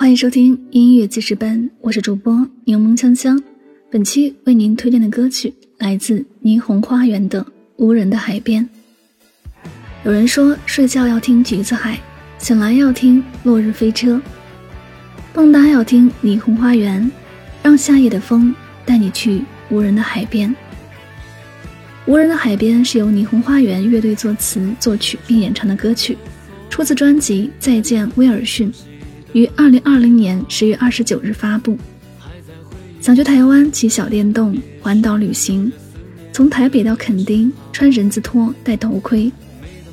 欢迎收听音乐记事本，我是主播柠檬香香。本期为您推荐的歌曲来自霓虹花园的《无人的海边》。有人说，睡觉要听橘子海，醒来要听落日飞车，蹦跶要听霓虹花园，让夏夜的风带你去无人的海边。无人的海边是由霓虹花园乐队作词、作曲并演唱的歌曲，出自专辑《再见威尔逊》，于二零二零年十月二十九日发布。想去台湾骑小电动环岛旅行，从台北到垦丁，穿人字拖戴头盔，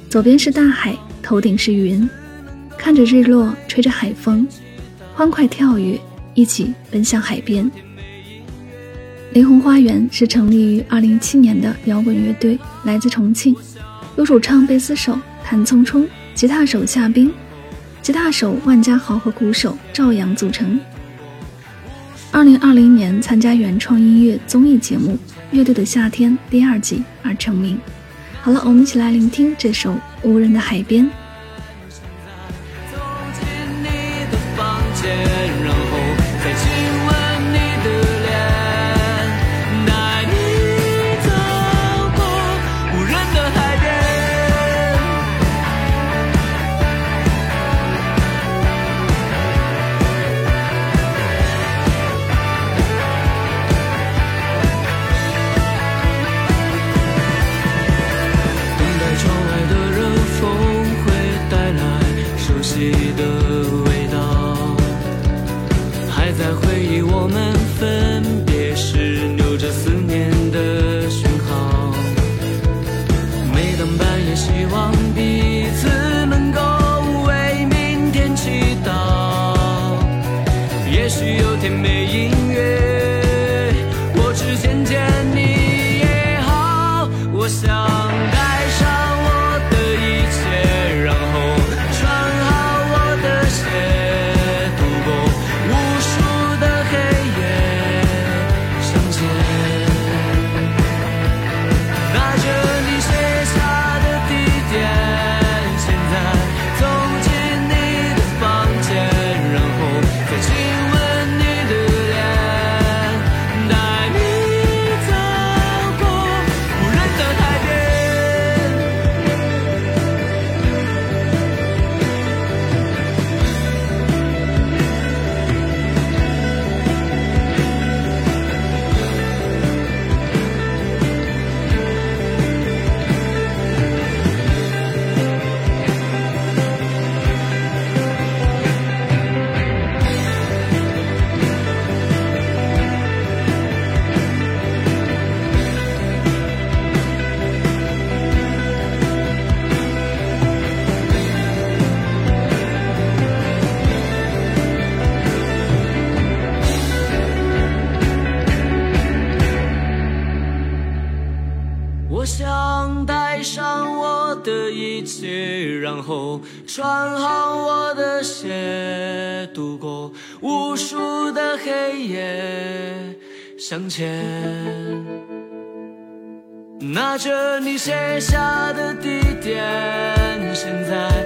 左边是大海，头顶是云，看着日落，吹着海风，欢快跳跃，一起奔向海边。雷虹花园是成立于二零一七年的摇滚乐队，来自重庆，有主唱、贝斯手谭聪聪、吉他手夏冰、吉他手万家豪和鼓手赵阳组成。二零二零年参加原创音乐综艺节目《乐队的夏天》第二季而成名。好了，我们一起来聆听这首《无人的海边》。的味道，还在回忆我们。我想带上我的一切，然后穿好我的鞋，度过无数的黑夜，向前。拿着你写下的地点。现在